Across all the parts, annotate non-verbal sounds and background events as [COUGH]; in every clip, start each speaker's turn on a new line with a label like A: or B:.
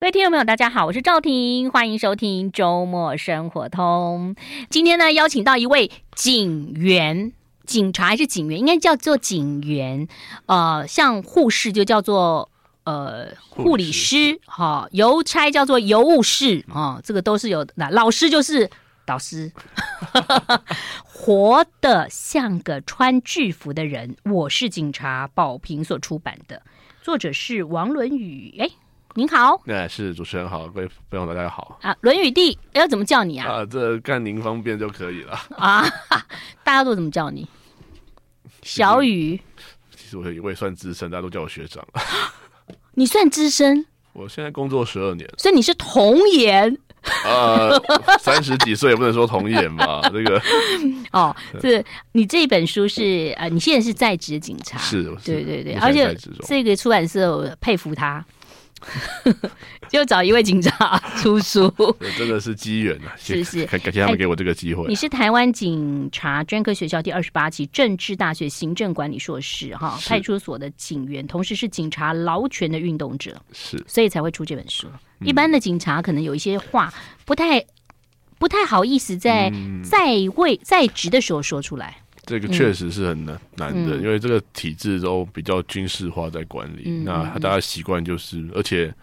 A: 各位听众朋友，大家好，我是赵婷，欢迎收听周末生活通。今天呢，邀请到一位警员，警察还是警员，应该叫做警员。呃，像护士就叫做呃护理师，哈、哦，邮差叫做邮务士，啊、哦，这个都是有的。那老师就是导师，[LAUGHS] 活得像个穿制服的人。我是警察，宝瓶所出版的，作者是王伦宇，哎。您好，
B: 那是主持人好，各位朋友大家好
A: 啊。论语弟要怎么叫你啊？
B: 啊，这看您方便就可以了 [LAUGHS]
A: 啊。大家都怎么叫你？小雨。
B: 其实我也我也算资深，大家都叫我学长。[LAUGHS]
A: 你算资深？
B: 我现在工作十二年，
A: 所以你是童颜。
B: 呃，三十几岁也不能说童颜吧？[LAUGHS] 这个
A: 哦，这你这本书是呃，你现在是在职警察，
B: 是，
A: 对对对，而且这个出版社我佩服他。[LAUGHS] 就找一位警察 [LAUGHS] 出书，
B: 真的是机缘啊！
A: 是是，
B: 感谢他们给我这个机会。
A: 你是台湾警察专科学校第二十八期政治大学行政管理硕士，哈，派出所的警员，同时是警察劳权的运动者，
B: 是，
A: 所以才会出这本书。一般的警察可能有一些话不太不太好意思在在位在职的时候说出来。
B: 这个确实是很难、嗯、难的，因为这个体制都比较军事化在管理，嗯、那大家习惯就是，而且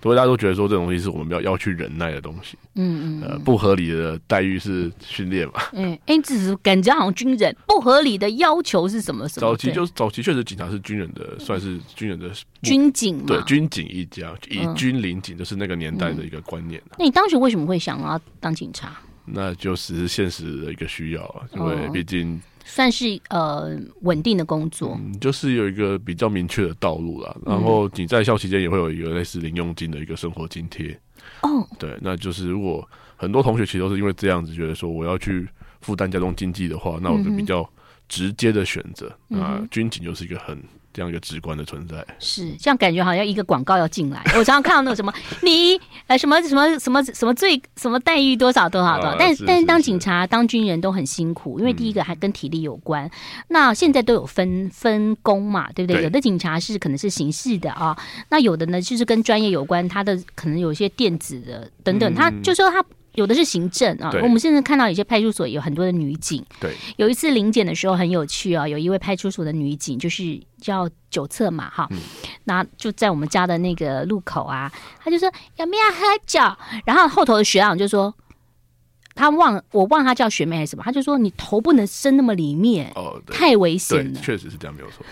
B: 都大家都觉得说，这种东西是我们要要去忍耐的东西。嗯嗯，呃，不合理的待遇是训练嘛？
A: 嗯，哎，只是感觉好像军人不合理的要求是什么什么？
B: 早期就早期确实警察是军人的，算是军人的
A: 军警嘛，
B: 对，军警一家以军领警，就是那个年代的一个观念、啊嗯。
A: 那你当时为什么会想要当警察？
B: 那就是现实的一个需要啊，因为毕竟。
A: 算是呃稳定的工作，
B: 嗯，就是有一个比较明确的道路啦。然后你在校期间也会有一个类似零用金的一个生活津贴。哦，对，那就是如果很多同学其实都是因为这样子觉得说我要去负担家中经济的话，那我就比较直接的选择，嗯、那军警就是一个很。这样一个直观的存在
A: 是这样，感觉好像一个广告要进来。我常常看到那种什么 [LAUGHS] 你呃什么什么什么什么最什么待遇多少多少多少，啊、但是但是当警察当军人都很辛苦，因为第一个还跟体力有关。嗯、那现在都有分分工嘛，对不对？对有的警察是可能是刑事的啊，那有的呢就是跟专业有关，他的可能有一些电子的等等，他就说他。有的是行政啊，我们现在看到有些派出所有很多的女警。
B: 对，
A: 有一次临检的时候很有趣啊，有一位派出所的女警，就是叫九策嘛，哈，那就在我们家的那个路口啊，他就说有没有喝酒？然后后头的学长就说，他忘我忘他叫学妹还是什么，他就说你头不能伸那么里面哦，太危险了。
B: 确实是这样，没有错。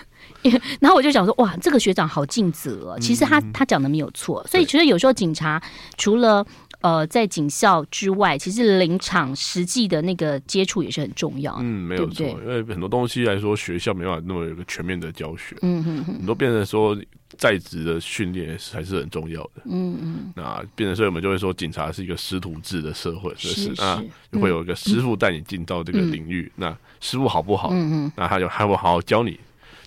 B: [LAUGHS]
A: 然后我就想说，哇，这个学长好尽责。其实他他讲的没有错，所以其实有时候警察除了。呃，在警校之外，其实临场实际的那个接触也是很重要。
B: 嗯，没有错，对对，因为很多东西来说，学校没办法那么有个全面的教学。嗯哼哼，很多变成说在职的训练还是很重要的。嗯嗯，那变成所以我们就会说，警察是一个师徒制的社会，是是啊，会有一个师傅带你进到这个领域。嗯、那师傅好不好？嗯嗯，那他就还会好好教你，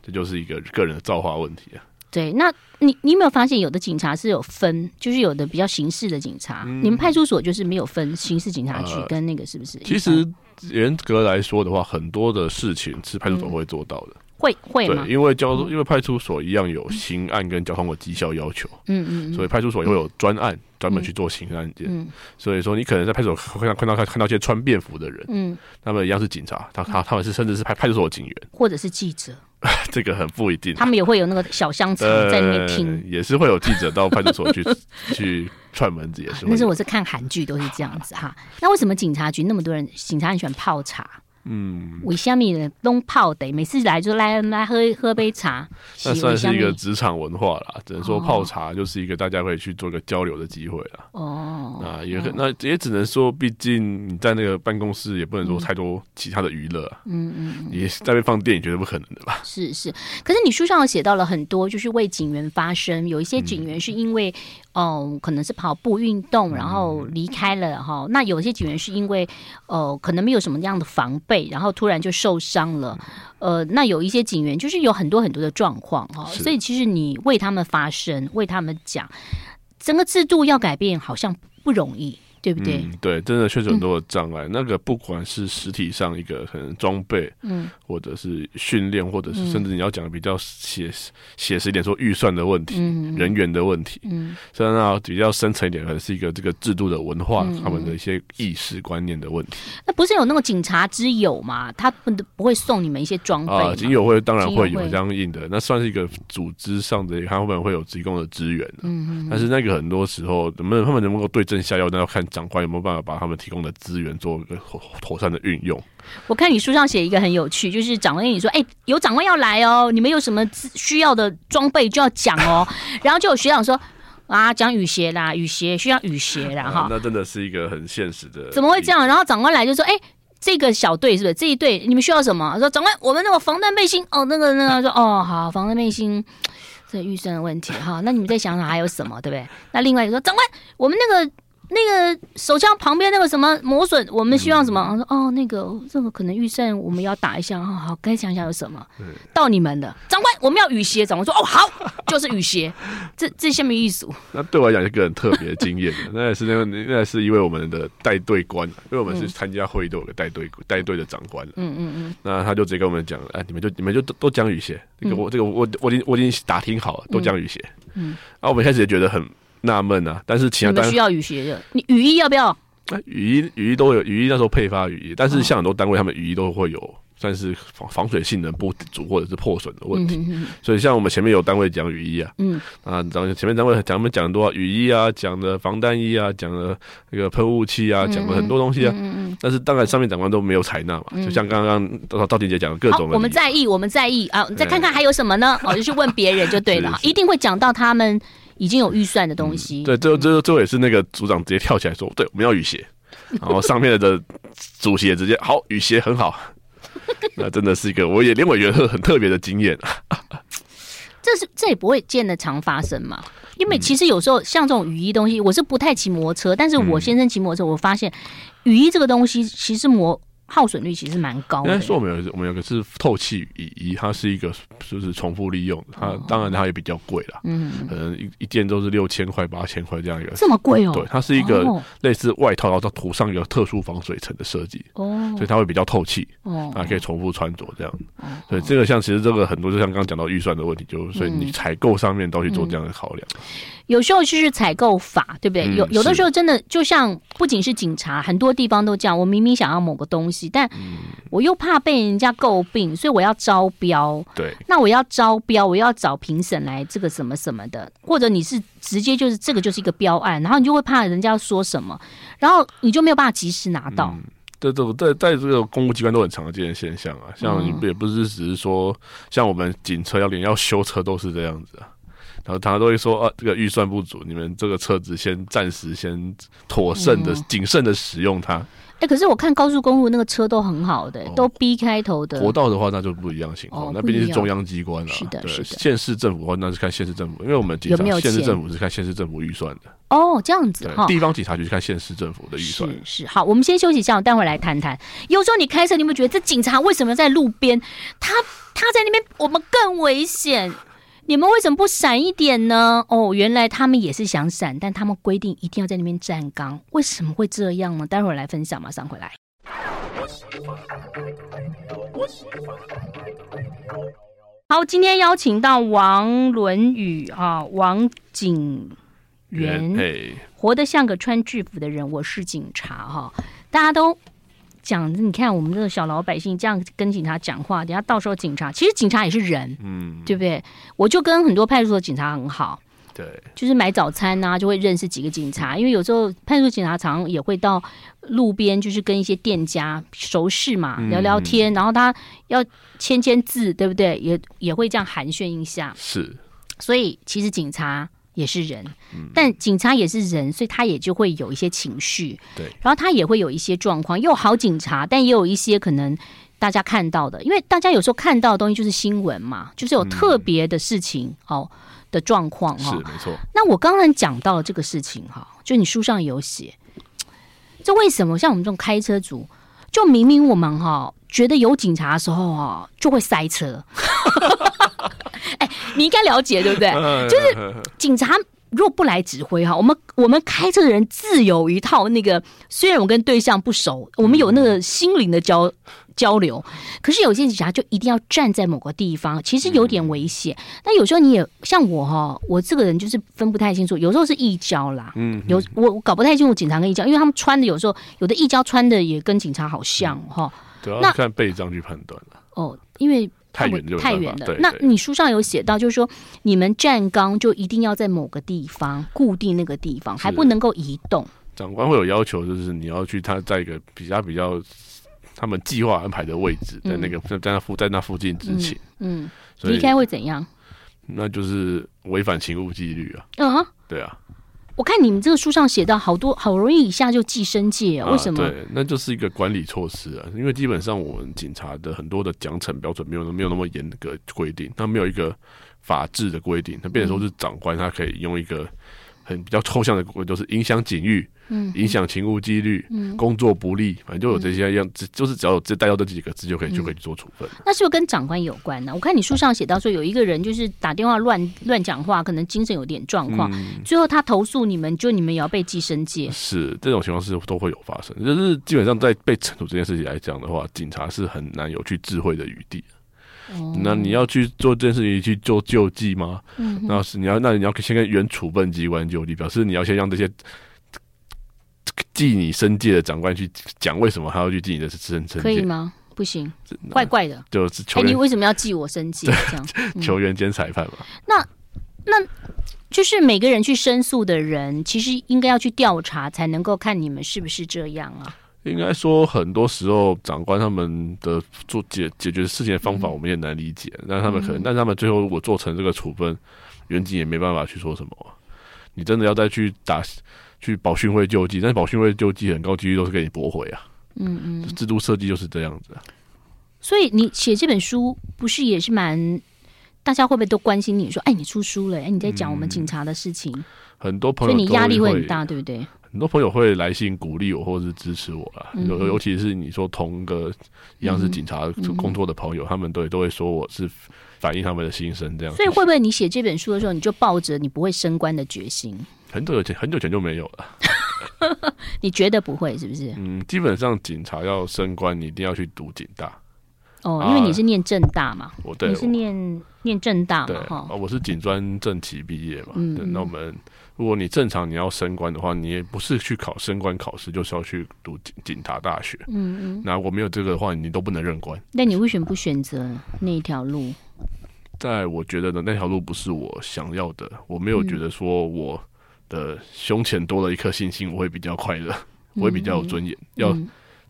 B: 这就是一个个人的造化问题啊。
A: 对，那你你有没有发现，有的警察是有分，就是有的比较刑事的警察，嗯、你们派出所就是没有分刑事警察局跟那个是不是？呃、
B: 其实严格来说的话，很多的事情是派出所会做到的。嗯
A: 会会吗？
B: 对，因为交通，因为派出所一样有刑案跟交通的绩效要求。嗯嗯，所以派出所也会有专案专门去做刑案件。嗯，所以说你可能在派出所看到看到看到一些穿便服的人，嗯，他们一样是警察，他他他们是甚至是派派出所的警员，
A: 或者是记者。[LAUGHS]
B: 这个很不一定，
A: 他们也会有那个小香肠在那边听，
B: 也是会有记者到派出所去 [LAUGHS] 去串门子，也是。
A: 那是我是看韩剧都是这样子哈。那为什么警察局那么多人？警察很喜欢泡茶。嗯，为虾米的东泡的，每次来就来来喝喝杯茶。
B: 那算是一个职场文化啦，只能说泡茶就是一个大家可以去做个交流的机会啦。哦，那也可那也只能说，毕竟你在那个办公室也不能说太多其他的娱乐。嗯嗯，你在那放电影绝对不可能的吧？
A: 是是，可是你书上写到了很多，就是为警员发声，有一些警员是因为。哦，可能是跑步运动，然后离开了哈。嗯、那有些警员是因为，呃，可能没有什么样的防备，然后突然就受伤了。呃，那有一些警员就是有很多很多的状况哈。是所以其实你为他们发声，为他们讲，整个制度要改变好像不容易。对不对？
B: 嗯、对，真的确实很多的障碍。嗯、那个不管是实体上一个可能装备，嗯，或者是训练，或者是甚至你要讲的比较写写实一点，说预算的问题、嗯、人员的问题，嗯，甚至到比较深层一点，可能是一个这个制度的文化，嗯、他们的一些意识观念的问题。
A: 那不是有那个警察之友吗？他们不会送你们一些装备啊？
B: 警友会当然会有相应的，那算是一个组织上的，他后面会有提供的资源。嗯嗯。但是那个很多时候，能不能他们能不能够对症下药，那要看长官有没有办法把他们提供的资源做一个妥善的运用。
A: 我看你书上写一个很有趣，就是长官跟你说：“哎、欸，有长官要来哦，你们有什么需要的装备就要讲哦。[LAUGHS] ”然后就有学长说：“啊，讲雨鞋啦，雨鞋需要雨鞋啦。哈、啊。”
B: 那真的是一个很现实的。
A: 怎么会这样？然后长官来就说：“哎、欸，这个小队是不是这一队？你们需要什么？”说长官，我们那个防弹背心哦，那个那个说哦，好，防弹背心。这预算的问题哈，那你们再想想还有什么，对不对？那另外一个说，长官，我们那个。那个手枪旁边那个什么磨损，我们希望什么？我说哦，那个这个可能预算我们要打一下，哦好该想想有什么。到你们的长官，我们要雨鞋。长官说哦好，就是雨鞋。这这下面 [LAUGHS] 意思。
B: 那对我来讲是个人特别的经验那也是那个那也是因为我们的带队官，因为我们是参加会议都有个带队带队的长官。嗯嗯嗯。那他就直接跟我们讲，哎，你们就你们就都都讲雨鞋。这个我这个我我已经我已经打听好了，都讲雨鞋。嗯。然后我们开始也觉得很。纳闷啊，但是其他单位
A: 需要雨鞋的，你雨衣要不要？
B: 啊、雨衣雨衣都有，雨衣那时候配发雨衣，但是像很多单位，他们雨衣都会有算是防防水性能不足或者是破损的问题。嗯、哼哼所以像我们前面有单位讲雨衣啊，嗯啊，然后前面单位讲我们讲很多雨衣啊，讲的防弹衣啊，讲的那个喷雾器啊，讲了很多东西啊。嗯嗯但是当然上面长官都没有采纳嘛，嗯、就像刚刚赵赵婷姐讲的各种的。
A: 我们在意，我们在意啊，你再看看还有什么呢？哦，就去问别人就对了，[LAUGHS] 一定会讲到他们。已经有预算的东西，
B: 嗯、对，最后最后最后也是那个组长直接跳起来说：“对，我们要雨鞋。”然后上面的主席也直接好，雨鞋很好。[LAUGHS] 那真的是一个，我也连我觉得很特别的经验。[LAUGHS]
A: 这是这也不会见得常发生嘛？因为其实有时候像这种雨衣东西，我是不太骑摩托车，但是我先生骑摩托车，我发现雨衣这个东西其实摩。耗损率其实蛮高的。应该说我们有我们有个是透气雨衣，它是一个就是重复利用，它当然它也比较贵啦。嗯，可能一一件都是六千块八千块这样一个。这么贵哦？对，它是一个类似外套，然后涂上一个特殊防水层的设计。哦，所以它会比较透气。哦，啊，可以重复穿着这样。哦，所以这个像其实这个很多就像刚刚讲到预算的问题，就所以你采购上面都去做这样的考量。有时候就是采购法，对不对？有有的时候真的就像不仅是警察，很多地方都这样。我明明想要某个东西，但我又怕被人家诟病，所以我要招标。对，那我要招标，我要找评审来这个什么什么的，或者你是直接就是这个就是一个标案，然后你就会怕人家说什么，然后你就没有办法及时拿到。
B: 嗯对对在在这个公务机关都很常见的现象啊，像也不是只是说像我们警车要连要修车都是这样子啊。然后他都会说啊，这个预算不足，你们这个车子先暂时先妥慎的、谨慎的使用它。
A: 哎，可是我看高速公路那个车都很好的，都 B 开头的。
B: 国道的话，那就不一样情况，那毕竟是中央机关了。是的，是的。县市政府的话，那是看县市政府，因为我们警察县市政府是看县市政府预算的。
A: 哦，这样子哈。
B: 地方警察局是看县市政府的预算。
A: 是是。好，我们先休息一下，我待会儿来谈谈。有时候你开车，你有没有觉得这警察为什么在路边？他他在那边，我们更危险。你们为什么不闪一点呢？哦，原来他们也是想闪，但他们规定一定要在那边站岗，为什么会这样呢？待会儿来分享，马上回来。好，今天邀请到王伦宇啊，王景元，活得像个穿制服的人，我是警察哈，大家都。讲，你看我们这个小老百姓这样跟警察讲话，等下到时候警察其实警察也是人，嗯，对不对？我就跟很多派出所警察很好，对，就是买早餐呐、啊，就会认识几个警察，因为有时候派出所警察常常也会到路边，就是跟一些店家熟识嘛，聊聊天，嗯、然后他要签签字，对不对？也也会这样寒暄一下，是，所以其实警察。也是人，但警察也是人，所以他也就会有一些情绪，对，然后他也会有一些状况。又好警察，但也有一些可能大家看到的，因为大家有时候看到的东西就是新闻嘛，就是有特别的事情哦的状况哈，是没错。那我刚刚讲到这个事情哈，就你书上有写，这为什么像我们这种开车族，就明明我们哈觉得有警察的时候哈就会塞车。[LAUGHS] [LAUGHS] 哎，你应该了解对不对？就是警察如果不来指挥哈，我们我们开车的人自有一套那个，虽然我跟对象不熟，我们有那个心灵的交交流，可是有些警察就一定要站在某个地方，其实有点危险。那、嗯、有时候你也像我哈，我这个人就是分不太清楚，有时候是义交啦，嗯，有我我搞不太清楚警察跟义交，因为他们穿的有时候有的义交穿的也跟警察好像哈，
B: 对、嗯，那看背章去判断了。
A: 哦，因为。太远太远了。那你书上有写到，就是说你们站岗就一定要在某个地方固定那个地方，还不能够移动。
B: 长官会有要求，就是你要去他在一个比较比较他们计划安排的位置，在那个在在那附在那附近执勤。嗯，
A: 离开会怎样？
B: 那就是违反勤务纪律啊。
A: 嗯，
B: 对啊。
A: 我看你们这个书上写到，好多好容易一下就寄生界、哦，为什么？
B: 啊、对，那就是一个管理措施啊。因为基本上我们警察的很多的奖惩标准没有没有那么严格规定，他没有一个法制的规定，他变成说是长官他可以用一个很比较抽象的，就是影响警誉。嗯，影响勤务纪律，嗯，工作不力，反正就有这些样子，嗯，就是只要有这带到这几个字就可以，嗯，就可以做处分。
A: 那是不是跟长官有关呢？我看你书上写到说，有一个人就是打电话乱乱讲话，可能精神有点状况，嗯，最后他投诉你们，就你们也要被记生戒。
B: 是这种情况是都会有发生，就是基本上在被惩处这件事情来讲的话，警察是很难有去智慧的余地。哦，那你要去做这件事情去做救济吗？嗯，那是你要，那你要先跟原处分机关就地，表示你要先让这些。记你申诫的长官去讲为什么他要去记你的申申诫？
A: 可以吗？不行，怪怪的。
B: 就是求、欸、
A: 你为什么要记我申诫？这样
B: 球员兼裁判嘛。
A: 那那就是每个人去申诉的人，其实应该要去调查，才能够看你们是不是这样啊。
B: 应该说，很多时候长官他们的做解解决事情的方法，我们也难理解。那、嗯、他们可能，但他们最后如果做成这个处分，员警也没办法去说什么。你真的要再去打。去保训会救济，但是保训会救济很高几率都是给你驳回啊。嗯嗯，制度设计就是这样子。
A: 啊所以你写这本书不是也是蛮，大家会不会都关心你说，哎，你出书了，哎，你在讲我们警察的事情。嗯、
B: 很多朋友，
A: 所以你压力会很大，对不对？
B: 很多朋友会来信鼓励我，或者是支持我啦。尤、嗯、尤其是你说同个一样是警察工作的朋友，嗯、他们都都会说我是反映他们的心声这样。
A: 所以会不会你写这本书的时候，你就抱着你不会升官的决心？[LAUGHS]
B: 很久前，很久前就没有了。[LAUGHS]
A: 你觉得不会是不是？
B: 嗯，基本上警察要升官，你一定要去读警大。
A: 哦，因为你是念正大嘛。
B: 我对，
A: 你是念念正大嘛？哈，
B: 我是警专正企毕业嘛。嗯，那我们如果你正常你要升官的话，你也不是去考升官考试，就是要去读警警察大学。嗯嗯。那我没有这个的话，你都不能任官。
A: 那你为什么不选择那一条路？
B: 在我觉得的那条路不是我想要的，我没有觉得说我。的胸前多了一颗星星，我会比较快乐，我会比较有尊严。嗯、要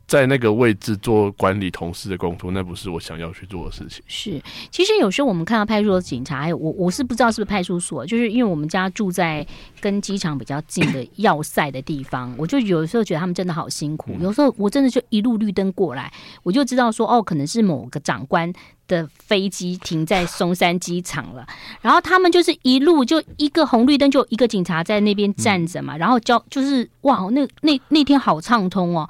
B: 在那个位置做管理同事的工作，那不是我想要去做的事情。
A: 是，其实有时候我们看到派出所警察，还有我，我是不知道是不是派出所，就是因为我们家住在跟机场比较近的要塞的地方，我就有时候觉得他们真的好辛苦。有时候我真的就一路绿灯过来，我就知道说，哦，可能是某个长官。的飞机停在松山机场了，然后他们就是一路就一个红绿灯，就一个警察在那边站着嘛，嗯、然后交就是哇，那那那天好畅通哦。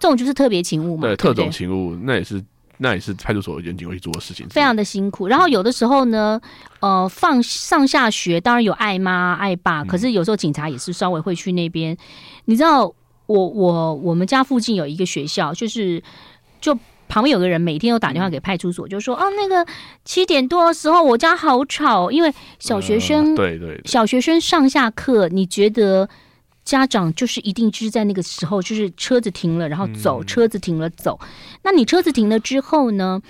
A: 这种就是特别勤务嘛，
B: 对，特种勤务，那也是那也是派出所员警会去做的事情，
A: 非常的辛苦。然后有的时候呢，呃，放上下学当然有爱妈爱爸，可是有时候警察也是稍微会去那边。嗯、你知道，我我我们家附近有一个学校，就是就。旁边有个人每天都打电话给派出所，就说：“哦，那个七点多的时候，我家好吵，因为小学生，对对，小学生上下课，你觉得家长就是一定就是在那个时候，就是车子停了，然后走，车子停了走。那你车子停了之后呢，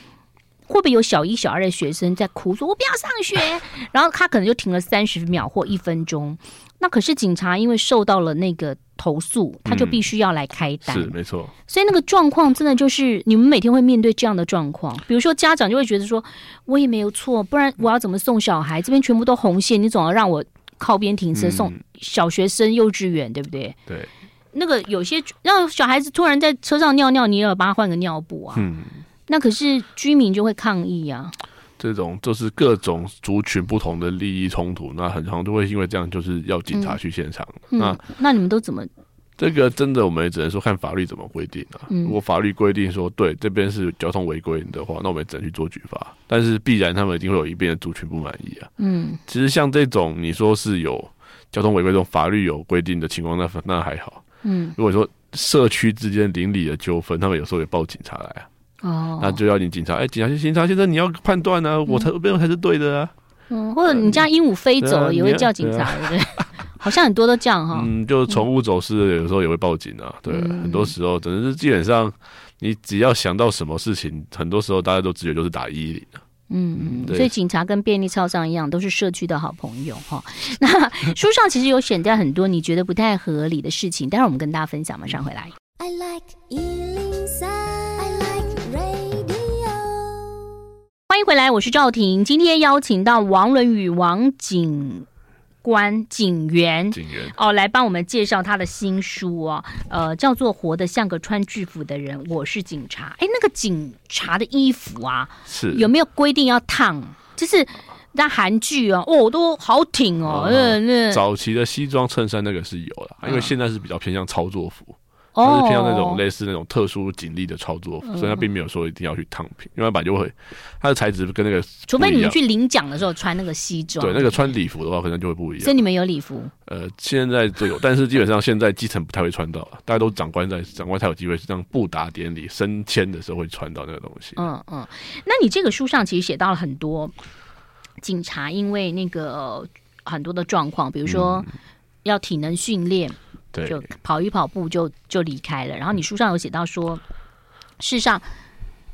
A: 会不会有小一、小二的学生在哭，说我不要上学？[LAUGHS] 然后他可能就停了三十秒或一分钟。那可是警察，因为受到了那个。”投诉，他就必须要来开单，
B: 是没错。
A: 所以那个状况真的就是你们每天会面对这样的状况。比如说家长就会觉得说，我也没有错，不然我要怎么送小孩？这边全部都红线，你总要让我靠边停车送小学生幼稚园，对不对？
B: 对。
A: 那个有些让小孩子突然在车上尿尿，你也要帮他换个尿布啊。嗯。那可是居民就会抗议啊。
B: 这种就是各种族群不同的利益冲突，那很常都会因为这样，就是要警察去现场。
A: 嗯、那、嗯、那你们都怎么
B: 这个真的，我们也只能说看法律怎么规定啊。如果法律规定说对这边是交通违规的话，那我们也只能去做举发。但是必然他们一定会有一边的族群不满意啊。嗯，其实像这种你说是有交通违规这种法律有规定的情况，那那还好。嗯，如果说社区之间邻里的纠纷，他们有时候也报警察来啊。哦，那就要你警察，哎，警察先警察先生，你要判断啊，我才这边才是对的啊。
A: 嗯，或者你家鹦鹉飞走了，也会叫警察，对不对？好像很多都这样哈。嗯，
B: 就宠物走失，有时候也会报警啊。对，很多时候，真的是基本上，你只要想到什么事情，很多时候大家都直觉就是打一一零。
A: 嗯嗯，所以警察跟便利超商一样，都是社区的好朋友哈。[LAUGHS] 那书上其实有选掉很多你觉得不太合理的事情，待会儿我们跟大家分享。马上回来。I like 欢迎回来，我是赵婷。今天邀请到王伦宇王警官警员，
B: 警员
A: 哦，来帮我们介绍他的新书哦，呃，叫做《活得像个穿制服的人》，我是警察。哎，那个警察的衣服啊，
B: 是
A: 有没有规定要烫？就是那韩剧啊，哦，都好挺哦。嗯嗯，
B: 早期的西装衬衫那个是有的，因为现在是比较偏向操作服。它是偏向那种类似那种特殊警力的操作，所以它并没有说一定要去烫平，因为它本来就会它的材质跟那个，
A: 除非你们去领奖的时候穿那个西装，
B: 对，那个穿礼服的话可能就会不一样。
A: 所以你们有礼服？
B: 呃，现在就有，但是基本上现在基层不太会穿到，大家都长官在，长官才有机会是这样布达典礼升迁的时候会穿到那个东西。
A: 嗯嗯，那你这个书上其实写到了很多警察，因为那个很多的状况，比如说要体能训练。
B: 对
A: 就跑一跑步就就离开了。然后你书上有写到说，事实上，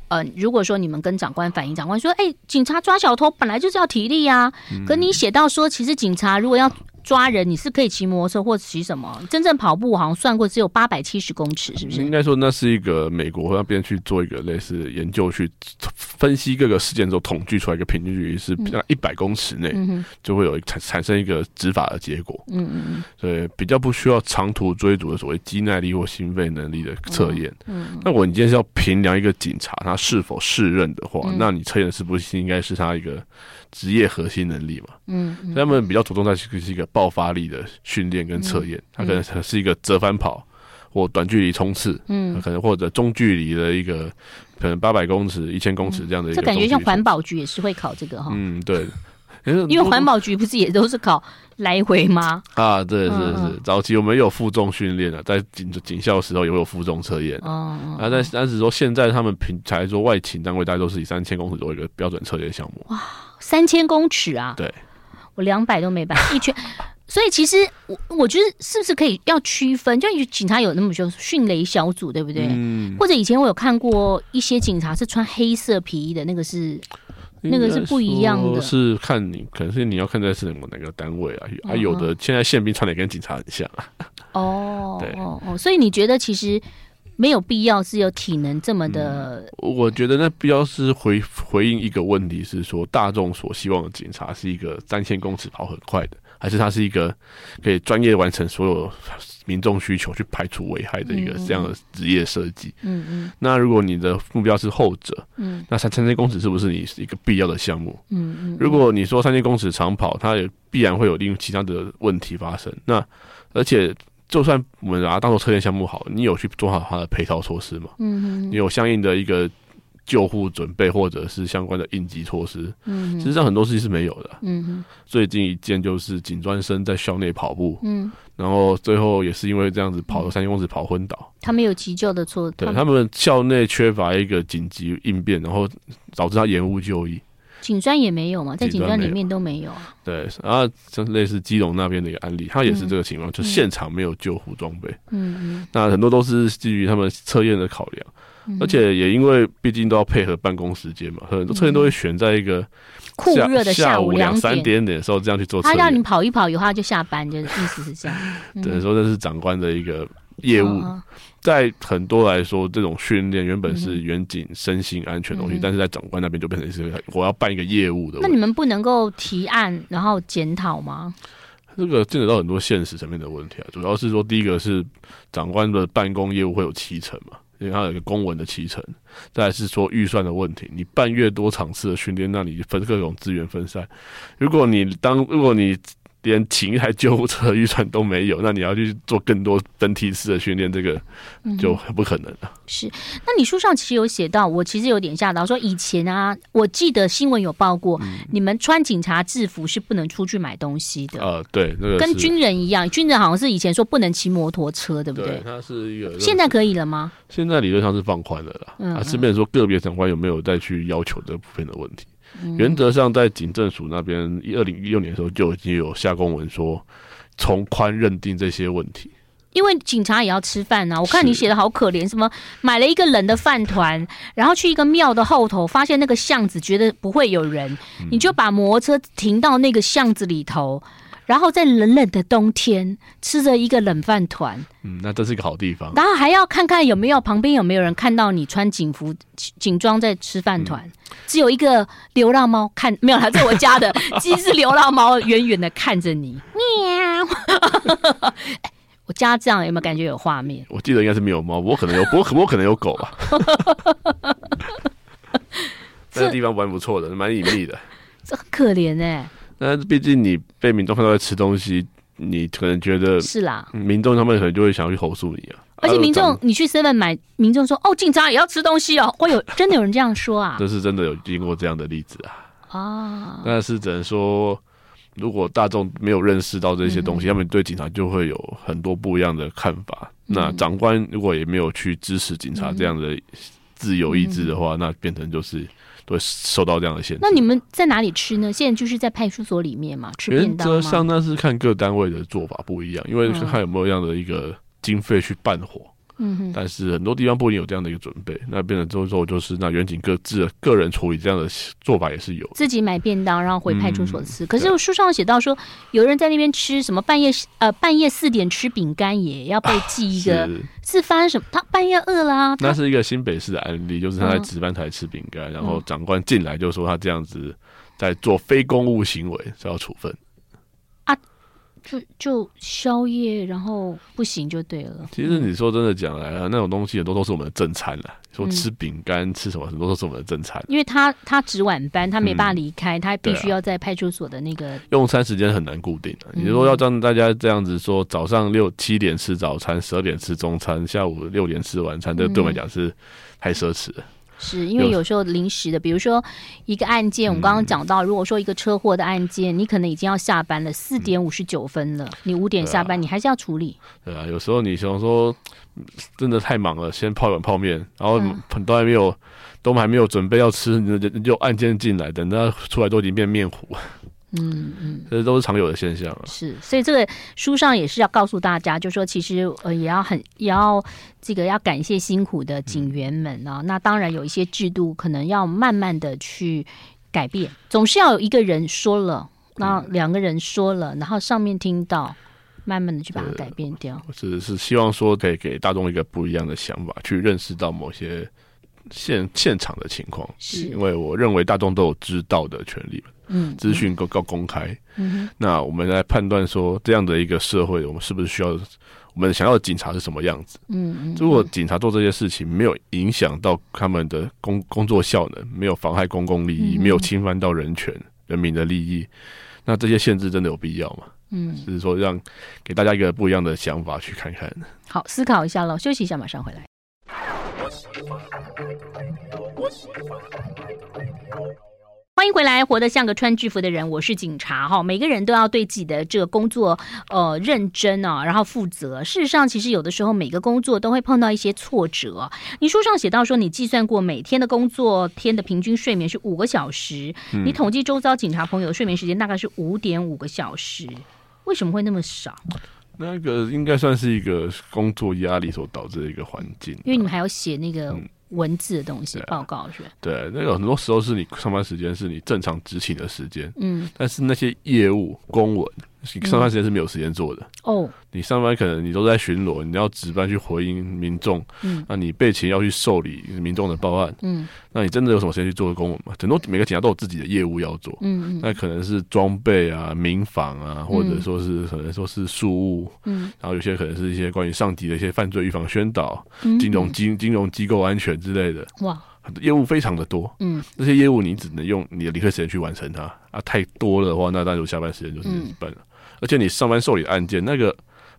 A: 呃，如果说你们跟长官反映，长官说，哎，警察抓小偷本来就是要体力啊。可你写到说，其实警察如果要抓人，你是可以骑摩托车或骑什么？真正跑步好像算过，只有八百七十公尺，是不是？
B: 应该说那是一个美国那边去做一个类似研究，去分析各个事件之后统计出来一个平均距离是比较一百公尺内就会有产产生一个执法的结果。嗯嗯嗯。所以比较不需要长途追逐的所谓肌耐力或心肺能力的测验。嗯。那我你今天是要评量一个警察他是否适任的话，那你测验的是不是应该是他一个职业核心能力嘛？嗯。他们比较着重在是一个。爆发力的训练跟测验，它可能是一个折返跑或短距离冲刺，嗯，可能或者中距离的一个，可能八百公尺、一千公尺这样的一个。这
A: 感觉像环保局也是会考这个哈。
B: 嗯，对，[LAUGHS]
A: 因为环保局不是也都是考来回吗？
B: 啊，对，是是。早期我们有负重训练的，在警警校的时候也会有负重测验。哦，啊，但但是说现在他们平才说外勤单位大概都是以三千公尺作为一个标准测验项目。
A: 哇，三千公尺啊！
B: 对。
A: 我两百都没办法 [LAUGHS] 一圈，所以其实我我觉得是不是可以要区分？就警察有那么就迅雷小组，对不对？嗯。或者以前我有看过一些警察是穿黑色皮衣的，那个是那个是不一样的。
B: 是看你，可能是你要看在是哪个哪个单位啊？啊，有的现在宪兵穿的跟警察很像啊。哦，[LAUGHS] 对哦哦，
A: 所以你觉得其实。没有必要是有体能这么的、
B: 嗯，我觉得那必要是回回应一个问题，是说大众所希望的警察是一个三千公尺跑很快的，还是他是一个可以专业完成所有民众需求去排除危害的一个这样的职业设计？嗯嗯。那如果你的目标是后者，嗯，那三三千公尺是不是你是一个必要的项目？嗯嗯。如果你说三千公尺长跑，它也必然会有另其他的问题发生。那而且。就算我们把它当做测验项目好，你有去做好它的配套措施吗？嗯哼，你有相应的一个救护准备，或者是相关的应急措施？嗯，实际上很多事情是没有的。嗯哼，最近一件就是井专生在校内跑步，嗯，然后最后也是因为这样子跑了三千公尺跑昏倒。
A: 他们有急救的措施，
B: 对他们校内缺乏一个紧急应变，然后导致他延误就医。
A: 警专也没有嘛，在警专里面都没有。
B: 对，然后就类似基隆那边的一个案例，他也是这个情况，嗯、就现场没有救护装备。嗯嗯。那很多都是基于他们测验的考量，嗯、而且也因为毕竟都要配合办公时间嘛，很多测验都会选在一个
A: 酷热的下午两
B: 三点点的时候这样去做。
A: 他让你跑一跑以后他就下班，就是意思是这样。[LAUGHS]
B: 等于、嗯、说这是长官的一个。业务在很多来说，这种训练原本是远景身心安全的东西，但是在长官那边就变成是我要办一个业务的。
A: 那你们不能够提案然后检讨吗？
B: 这个牵扯到很多现实层面的问题啊。主要是说，第一个是长官的办公业务会有七成嘛，因为他有一个公文的七成。再来是说预算的问题，你办越多场次的训练，那你分各种资源分散。如果你当如果你连请一台救护车预算都没有，那你要去做更多登梯式的训练，这个就很不可能了。
A: 是，那你书上其实有写到，我其实有点吓到，说以前啊，我记得新闻有报过，嗯、你们穿警察制服是不能出去买东西的。
B: 呃，对，那个
A: 跟军人一样，军人好像是以前说不能骑摩托车，对不对？
B: 对，他是一个。
A: 现在可以了吗？现在
B: 理论上是放宽了啦。嗯，嗯，啊，顺便说个别长官有没有再去要求这部分的问题？嗯、原则上，在警政署那边，一二零一六年的时候就已经有下公文说，从宽认定这些问题。
A: 因为警察也要吃饭啊！我看你写的好可怜，什么买了一个冷的饭团，[LAUGHS] 然后去一个庙的后头，发现那个巷子觉得不会有人，嗯、你就把摩托车停到那个巷子里头。然后在冷冷的冬天吃着一个冷饭团，
B: 嗯，那这是一个好地方。
A: 然后还要看看有没有旁边有没有人看到你穿警服、[LAUGHS] 警装在吃饭团。嗯、只有一个流浪猫看 [LAUGHS] 没有，它在我家的，[LAUGHS] 几只流浪猫远远的看着你，喵。我家这样有没有感觉有画面？
B: 我记得应该是没有猫，我可能有，我可我可能有狗吧。这个地方蛮不错的，蛮隐秘的。
A: 这很可怜哎、欸。
B: 那毕竟你被民众看到在吃东西，你可能觉得
A: 是啦。
B: 民众他们可能就会想要去投诉你啊。
A: 而且民众，你去 seven 买，民众说：“哦，警察也要吃东西哦。”会有真的有人这样说啊？
B: 这是真的有经过这样的例子啊。
A: 啊，
B: 但是只能说，如果大众没有认识到这些东西，嗯、他们对警察就会有很多不一样的看法。嗯、那长官如果也没有去支持警察这样的自由意志的话，嗯、那变成就是。都会受到这样的限制。
A: 那你们在哪里吃呢？现在就是在派出所里面嘛，吃便当吗？
B: 原则上那是看各单位的做法不一样，因为看有没有这样的一个经费去办活。嗯哼，但是很多地方不一定有这样的一个准备，那变成之后就是那远景各自个人处理这样的做法也是有，
A: 自己买便当然后回派出所吃。嗯、可是我书上写到说，有人在那边吃什么半夜呃半夜四点吃饼干也要被记一个，啊、是，是发生什么？他半夜饿了啊？
B: 那是一个新北市的案例，就是他在值班台吃饼干，嗯、然后长官进来就说他这样子在做非公务行为，是要处分。
A: 就就宵夜，然后不行就对了。
B: 其实你说真的讲来啊，那种东西很多都是我们的正餐了。说吃饼干、吃什么，很多都是我们的正餐。
A: 因为他他值晚班，他没办法离开，他必须要在派出所的那个
B: 用餐时间很难固定的。你说要让大家这样子说，早上六七点吃早餐，十二点吃中餐，下午六点吃晚餐，这对我们来讲是太奢侈了。
A: 是因为有时候临时的，比如说一个案件，我们刚刚讲到，如果说一个车祸的案件，你可能已经要下班了，四点五十九分了，你五点下班，你还是要处理。
B: 对啊，有时候你想说真的太忙了，先泡一碗泡面，然后都还没有，都还没有准备要吃，你就就案件进来，等到出来都已经变面糊。嗯嗯，这都是常有的现象啊。
A: 是，所以这个书上也是要告诉大家，就是说其实呃也要很也要这个要感谢辛苦的警员们啊。嗯、那当然有一些制度可能要慢慢的去改变，总是要有一个人说了，然后两个人说了，然后上面听到，慢慢的去把它改变掉。
B: 是是希望说可以给大众一个不一样的想法，去认识到某些现现场的情况。是因为我认为大众都有知道的权利。嗯，资讯够够公开，嗯，那我们来判断说，这样的一个社会，我们是不是需要我们想要的警察是什么样子？嗯嗯，如果警察做这些事情没有影响到他们的工工作效能，没有妨害公共利益，没有侵犯到人权、人民的利益，那这些限制真的有必要吗？嗯，就是说让给大家一个不一样的想法去看看。
A: 好，思考一下喽，休息一下，马上回来。欢迎回来，活得像个穿制服的人。我是警察哈，每个人都要对自己的这个工作呃认真啊，然后负责。事实上，其实有的时候每个工作都会碰到一些挫折。你书上写到说，你计算过每天的工作天的平均睡眠是五个小时，嗯、你统计周遭警察朋友的睡眠时间大概是五点五个小时，为什么会那么少？
B: 那个应该算是一个工作压力所导致的一个环境，
A: 因为你们还要写那个。嗯文字的东西报告是吧？
B: 对，那有很多时候是你上班时间是你正常执勤的时间，嗯，但是那些业务公文，你上班时间是没有时间做的。哦。你上班可能你都在巡逻，你要值班去回应民众，嗯，那你备勤要去受理民众的报案，嗯，那你真的有什么时间去做公文吗？很多每个警察都有自己的业务要做，嗯，那可能是装备啊、民防啊，或者说是可能说是事务，嗯，然后有些可能是一些关于上级的一些犯罪预防宣导、金融金金融机构安全之类的，哇，很多业务非常的多，嗯，这些业务你只能用你的离开时间去完成它。啊，太多了的话，那那就下班时间就是一半了。而且你上班受理案件，那个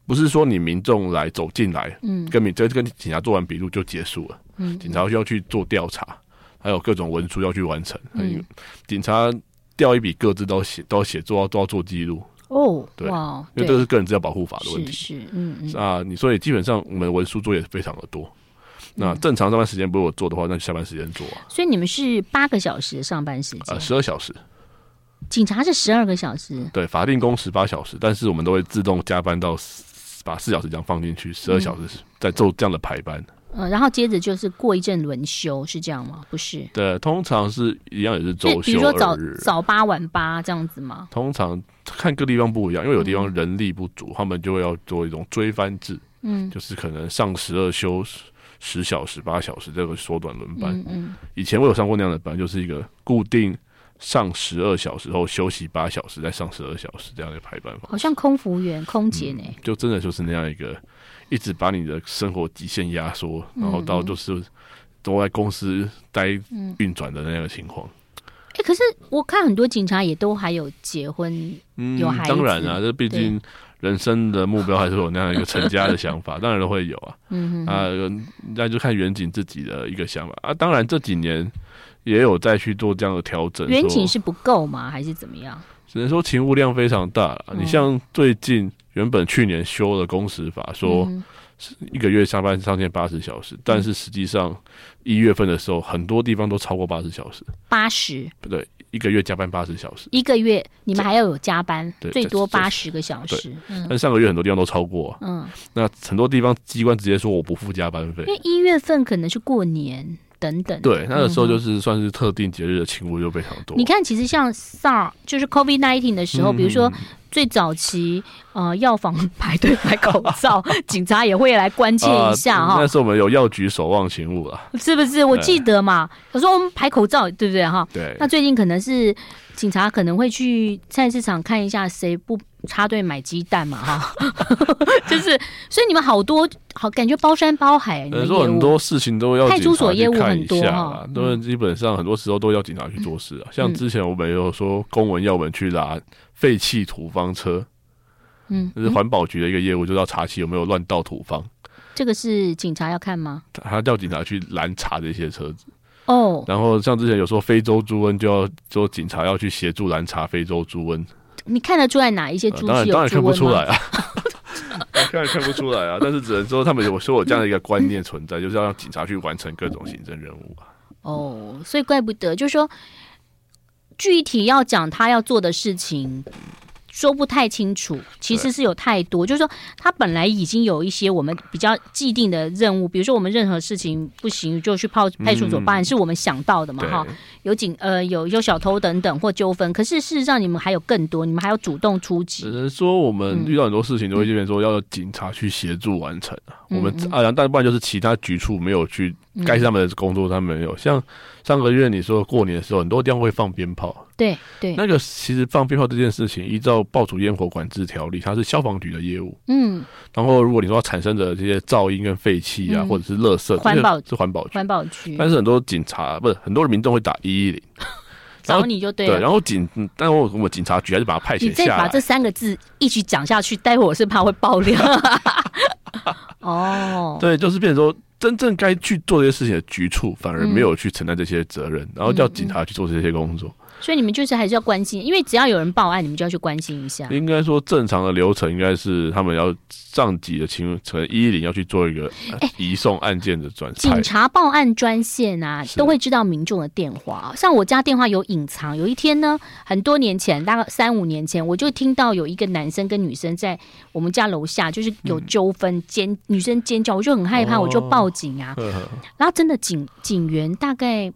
B: 不是说你民众来走进来，嗯，跟民这跟警察做完笔录就结束了，嗯，警察需要去做调查，还有各种文书要去完成，嗯，警察调一笔各自都写都要写做都要做记录。
A: 哦，对，
B: 因为这是个人资料保护法的问题，
A: 是，是嗯嗯
B: 啊，你所以基本上我们文书作业非常的多。那正常上班时间不是我做的话，那就下班时间做啊。
A: 所以你们是八个小时上班时间？
B: 呃，十二小时。
A: 警察是十二个小时。
B: 对，法定工十八小时，但是我们都会自动加班到把四小时这样放进去，十二小时在做这样的排班。
A: 嗯，然后接着就是过一阵轮休，是这样吗？不是。
B: 对，通常是一样，也是周休。
A: 比如说早早八晚八这样子吗？
B: 通常看各地方不一样，因为有地方人力不足，他们就会要做一种追番制。嗯，就是可能上十二休十小时、八小时，这个缩短轮班。嗯，嗯，以前我有上过那样的班，就是一个固定上十二小时后休息八小时，再上十二小时这样的排班法。
A: 好像空服员、空姐呢、嗯，
B: 就真的就是那样一个，一直把你的生活极限压缩，然后到就是都在公司待运转的那个情况。
A: 哎、欸，可是我看很多警察也都还有结婚，嗯、有孩子。
B: 当然啊，这毕竟。人生的目标还是有那样一个成家的想法，[LAUGHS] 当然都会有啊。嗯哼啊，那就看远景自己的一个想法啊。当然这几年也有再去做这样的调整。
A: 员警是不够吗？还是怎么样？
B: 只能说勤务量非常大。嗯、你像最近原本去年修的工时法，说一个月上班上限八十小时，嗯、但是实际上一月份的时候，很多地方都超过八十小时。
A: 八十？不
B: 对。一个月加班八十小时，
A: 一个月你们还要有加班，最多八十个小时。
B: 但上个月很多地方都超过，啊，嗯，那很多地方机关直接说我不付加班费，
A: 因为一月份可能是过年等等。
B: 对，那个时候就是算是特定节日的请物就非常多。
A: 你看，其实像 SARS 就是 COVID nineteen 的时候，比如说。最早期，呃，药房排队买口罩，[LAUGHS] 警察也会来关切一下哈。
B: 那时候我们有药局守望勤务了，
A: 是不是？我记得嘛，有时候我们排口罩，对不对哈？
B: 对。
A: 那最近可能是警察可能会去菜市场看一下谁不插队买鸡蛋嘛哈，[LAUGHS] 就是，所以你们好多好感觉包山包海，
B: 你说很多事情都要
A: 派出所业务很多
B: 哈，都基本上很多时候都要警察去做事啊。像之前我们有说公文要我们去拿。废弃土方车，嗯，这是环保局的一个业务，就是要查起有没有乱倒土方。
A: 这个是警察要看吗？
B: 他叫警察去拦查这些车子。
A: 哦，
B: 然后像之前有说非洲猪瘟，就要说警察要去协助拦查非洲猪瘟。
A: 你看得出来哪一些猪瘟吗？当然当然
B: 看不出来啊，当 [LAUGHS] 然看不出来啊。但是只能说他们有说有这样的一个观念存在，就是要让警察去完成各种行政任务啊。
A: 哦，所以怪不得，就是说。具体要讲他要做的事情，说不太清楚。其实是有太多，就是说他本来已经有一些我们比较既定的任务，比如说我们任何事情不行就去派派出所办，是我们想到的嘛？哈，有警呃有有小偷等等或纠纷，可是事实上你们还有更多，你们还要主动出击。只
B: 能说我们遇到很多事情都会这边说要警察去协助完成啊。我们啊，但不然就是其他局处没有去该是他们的工作，他们没有像。上个月你说过年的时候，很多地方会放鞭炮。
A: 对对，
B: 那个其实放鞭炮这件事情，依照爆竹烟火管制条例，它是消防局的业务。嗯。然后如果你说产生的这些噪音跟废气啊，或者是垃圾，环保是环保局。
A: 环保局。
B: 但是很多警察不是很多的民众会打一一零，[LAUGHS]
A: 找你就对了。
B: 对，然后警，但我我们警察局还是把它派遣下来。你再
A: 把这三个字一起讲下去，待会我是怕会爆料。[LAUGHS] 哦，
B: 对，就是变成说。真正该去做这些事情的局处，反而没有去承担这些责任，嗯、然后叫警察去做这些工作。
A: 所以你们就是还是要关心，因为只要有人报案，你们就要去关心一下。
B: 应该说正常的流程应该是他们要上级的勤务一一零要去做一个移送案件的转、欸。
A: 警察报案专线啊，都会知道民众的电话。像我家电话有隐藏，有一天呢，很多年前，大概三五年前，我就听到有一个男生跟女生在我们家楼下，就是有纠纷，尖、嗯、女生尖叫，我就很害怕，我就报警啊。[LAUGHS] 哦、然后真的警警员大概。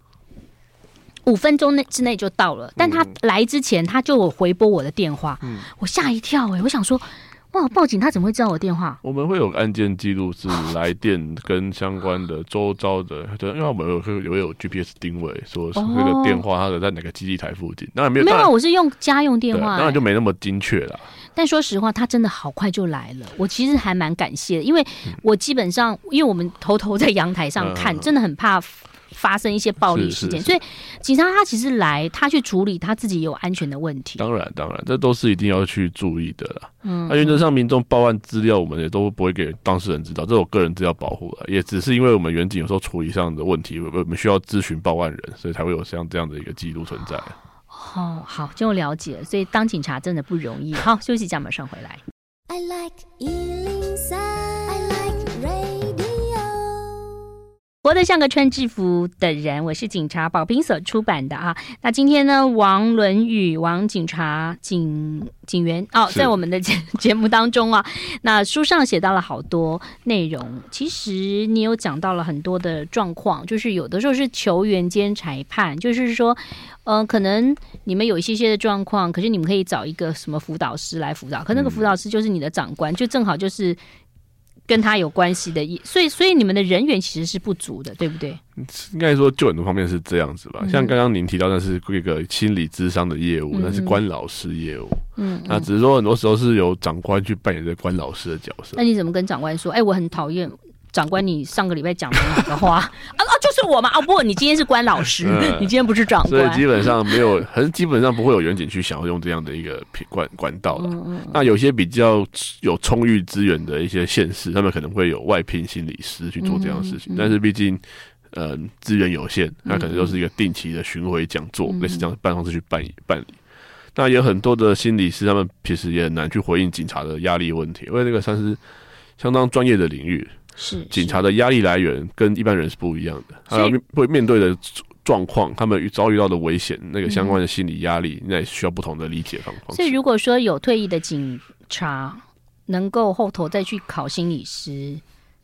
A: 五分钟内之内就到了，但他来之前他就有回拨我的电话，嗯、我吓一跳哎、欸，我想说，哇，报警他怎么会知道我电话？
B: 我们会有案件记录，是来电跟相关的周遭的，对，因为我们有会有有 GPS 定位，说是那个电话它的在哪个基地台附近，当然没有，没
A: 有，我是用家用电话、欸，
B: 当然就没那么精确了。
A: 但说实话，他真的好快就来了，我其实还蛮感谢的，因为我基本上因为我们偷偷在阳台上看，嗯、真的很怕。发生一些暴力事件。所以警察他其实来，他去处理他自己有安全的问题。
B: 当然，当然，这都是一定要去注意的啦。嗯，那原则上民众报案资料，我们也都不会给当事人知道，这我个人资料保护了，也只是因为我们远景有时候处理上的问题，我们需要咨询报案人，所以才会有像这样的一个记录存在。
A: 哦，好，就了解，所以当警察真的不容易。好，休息一下，马上回来。I like 活得像个穿制服的人，我是警察保平所出版的啊。那今天呢，王伦宇王警察警警员哦，在我们的节节目当中啊，那书上写到了好多内容。其实你有讲到了很多的状况，就是有的时候是球员兼裁判，就是说，呃，可能你们有一些些的状况，可是你们可以找一个什么辅导师来辅导，可那个辅导师就是你的长官，就正好就是。跟他有关系的，所以所以你们的人员其实是不足的，对不对？
B: 应该说，就很多方面是这样子吧。像刚刚您提到，那是一个心理智商的业务，那是关老师业务。嗯，那只是说很多时候是由长官去扮演这关老师的角色。
A: 那你怎么跟长官说？哎，我很讨厌。长官，你上个礼拜讲的哪个话 [LAUGHS] 啊？啊，就是我嘛！啊，不你今天是关老师，嗯、你今天不是长官，
B: 所以基本上没有，很基本上不会有远景去想要用这样的一个管管道了。嗯嗯、那有些比较有充裕资源的一些县市，他们可能会有外聘心理师去做这样的事情。嗯嗯、但是毕竟，呃，资源有限，那可能就是一个定期的巡回讲座，类似这样的办公室去办办理。那有很多的心理师，他们其实也很难去回应警察的压力问题，因为那个算是相当专业的领域。是警察的压力来源跟一般人是不一样的，还有会面对的状况，他们遭遇到的危险，那个相关的心理压力，那也需要不同的理解方法。
A: 所以，如果说有退役的警察能够后头再去考心理师。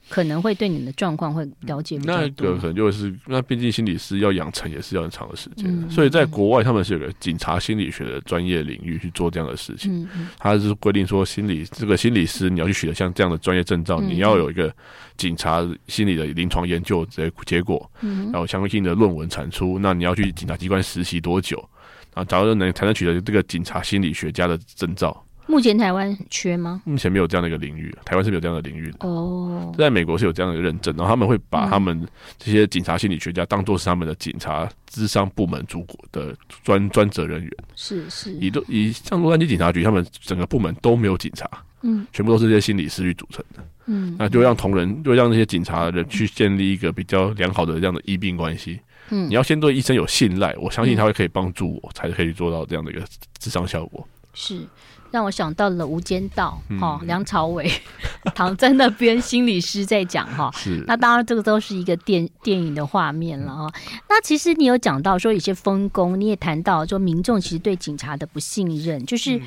A: 可能会对你的状况会了解比较多。
B: 那个可能就是，那毕竟心理师要养成也是要很长的时间，嗯、所以在国外他们是有个警察心理学的专业领域去做这样的事情。嗯嗯、他是规定说，心理这个心理师你要去取得像这样的专业证照，嗯、你要有一个警察心理的临床研究结结果，嗯、然后相应的论文产出。那你要去警察机关实习多久？然后假如能才能取得这个警察心理学家的证照。
A: 目前台湾缺吗？
B: 目前没有这样的一个领域，台湾是没有这样的领域的。哦，在美国是有这样的认证，然后他们会把他们这些警察心理学家当做是他们的警察智商部门主管的专专责人员。是是，以都以像洛杉矶警察局，他们整个部门都没有警察，嗯，全部都是这些心理师去组成的。嗯，那就让同仁，就让那些警察人去建立一个比较良好的这样的医病关系。嗯，你要先对医生有信赖，我相信他会可以帮助我，才可以做到这样的一个智商效果。是。让我想到了《无间道》哈，梁朝伟 [LAUGHS] 躺在那边，心理师在讲哈。是，那当然这个都是一个电电影的画面了哈。那其实你有讲到说有些分工，你也谈到说民众其实对警察的不信任，就是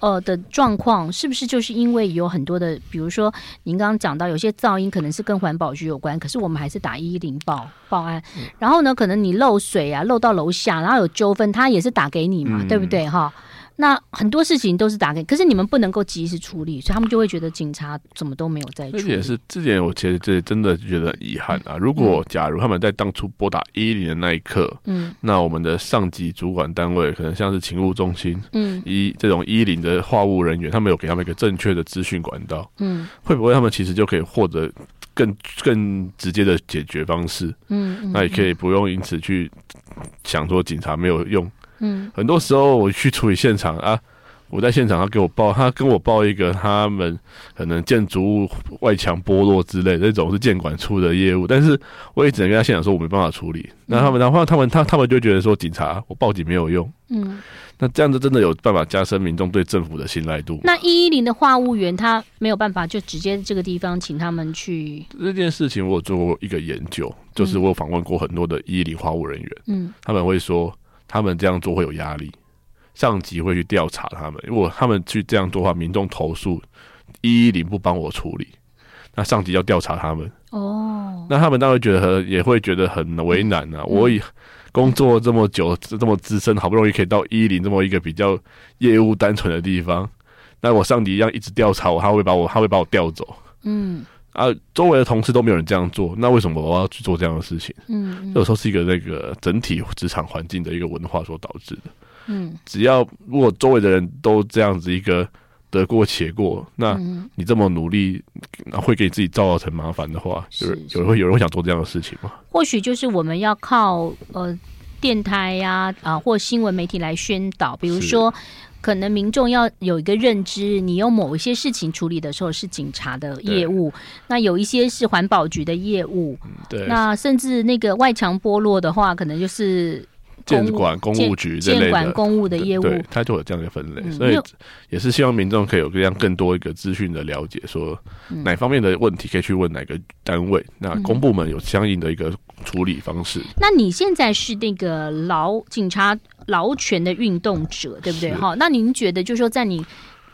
B: 呃的状况，是不是就是因为有很多的，比如说您刚刚讲到有些噪音可能是跟环保局有关，可是我们还是打一一零报报案。然后呢，可能你漏水啊漏到楼下，然后有纠纷，他也是打给你嘛，嗯、对不对哈？那很多事情都是打给，可是你们不能够及时处理，所以他们就会觉得警察怎么都没有在处理。这点是，这点我其实这真的觉得很遗憾啊！如果假如他们在当初拨打一一零的那一刻，嗯，那我们的上级主管单位可能像是勤务中心，嗯，一这种一一零的话务人员，他们有给他们一个正确的资讯管道，嗯，会不会他们其实就可以获得更更直接的解决方式？嗯，嗯，那也可以不用因此去想说警察没有用。嗯，很多时候我去处理现场啊，我在现场，他给我报，他跟我报一个他们可能建筑物外墙剥落之类的这种是建管处的业务，但是我也只能跟他现场说我没办法处理。那他们，然后他们，他他们就觉得说警察我报警没有用。嗯，那这样子真的有办法加深民众对政府的信赖度？那一一零的话务员他没有办法就直接这个地方请他们去这件事情，我有做过一个研究，就是我有访问过很多的一一零话务人员，嗯，他们会说。他们这样做会有压力，上级会去调查他们。如果他们去这样做的话，民众投诉一一零不帮我处理，那上级要调查他们。哦，那他们当然觉得很也会觉得很为难啊。嗯、我以工作这么久，这么资深，好不容易可以到一一零这么一个比较业务单纯的地方，那我上级一样一直调查我，他会把我他会把我调走。嗯。啊，周围的同事都没有人这样做，那为什么我要去做这样的事情？嗯，嗯，有时候是一个那个整体职场环境的一个文化所导致的。嗯，只要如果周围的人都这样子一个得过且过。那你这么努力，那会给你自己造成麻烦的话，有人有人会有人会想做这样的事情吗？
A: 或许就是我们要靠呃电台呀啊、呃、或新闻媒体来宣导，比如说。可能民众要有一个认知，你用某一些事情处理的时候是警察的业务，那有一些是环保局的业务，
B: 对，
A: 那甚至那个外墙剥落的话，可能就是
B: 监管公务局这类的
A: 建管公务的业务，
B: 对，它就有这样的分类，嗯、所以也是希望民众可以有这样更多一个资讯的了解，说哪方面的问题可以去问哪个单位，那公部门有相应的一个处理方式。
A: 那你现在是那个劳警察？劳权的运动者，对不对？哈，那您觉得，就是说，在你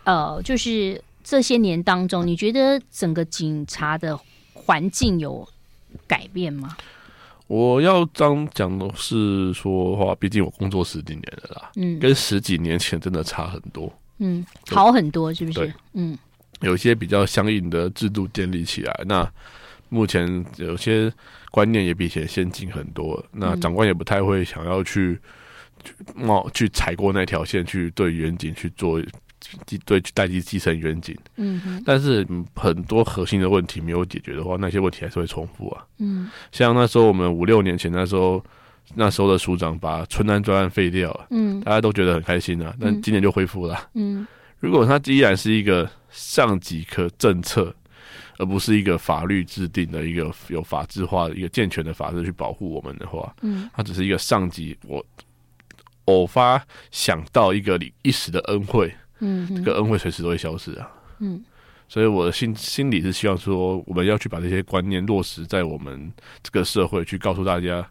A: 呃，就是这些年当中，你觉得整个警察的环境有改变吗？
B: 我要当讲的是说话，毕竟我工作十几年了啦，嗯，跟十几年前真的差很多，
A: 嗯，好很多，是不是？嗯，
B: 有一些比较相应的制度建立起来，那目前有些观念也比以前先进很多，那长官也不太会想要去。冒去踩过那条线，去对远景去做，对去代替继承远景。嗯哼，但是很多核心的问题没有解决的话，那些问题还是会重复啊。嗯，像那时候我们五六年前那时候，那时候的署长把春安专案废掉了，嗯，大家都觉得很开心啊。但今年就恢复了。嗯，如果他依然是一个上级科政策，而不是一个法律制定的一个有法制化的一个健全的法制去保护我们的话，嗯，它只是一个上级我。偶发想到一个一时的恩惠，嗯，这个恩惠随时都会消失啊，嗯，所以我的心心里是希望说，我们要去把这些观念落实在我们这个社会，去告诉大家，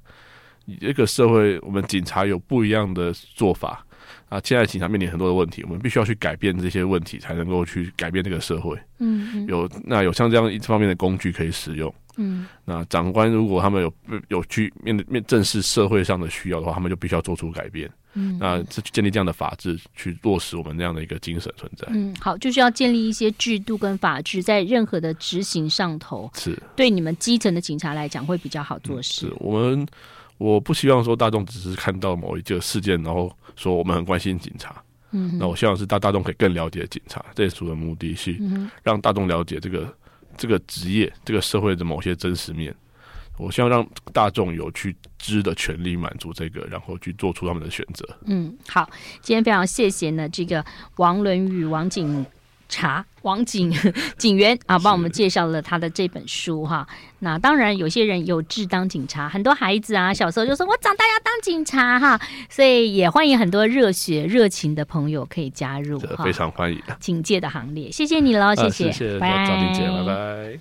B: 这个社会我们警察有不一样的做法啊。现在警察面临很多的问题，我们必须要去改变这些问题，才能够去改变这个社会。嗯哼，有那有像这样一方面的工具可以使用。嗯，那长官如果他们有有去面面正视社会上的需要的话，他们就必须要做出改变。嗯，那去建立这样的法制，去落实我们这样的一个精神存在。
A: 嗯，好，就是要建立一些制度跟法制，在任何的执行上头，
B: 是对
A: 你们基层的警察来讲会比较好做事。
B: 嗯，是我们，我不希望说大众只是看到某一个事件，然后说我们很关心警察。嗯，那我希望是大大众可以更了解警察，这也是我的目的，是让大众了解这个。这个职业，这个社会的某些真实面，我希望让大众有去知的权利，满足这个，然后去做出他们的选择。
A: 嗯，好，今天非常谢谢呢，这个王伦宇王警察王警警员啊，帮我们介绍了他的这本书哈。那当然，有些人有志当警察，很多孩子啊，小时候就说我长大要当警察哈，所以也欢迎很多热血热情的朋友可以加入，
B: 非常欢迎
A: 警戒的行列。谢谢你喽，谢谢，
B: 啊、谢谢，拜拜，赵姐，拜拜。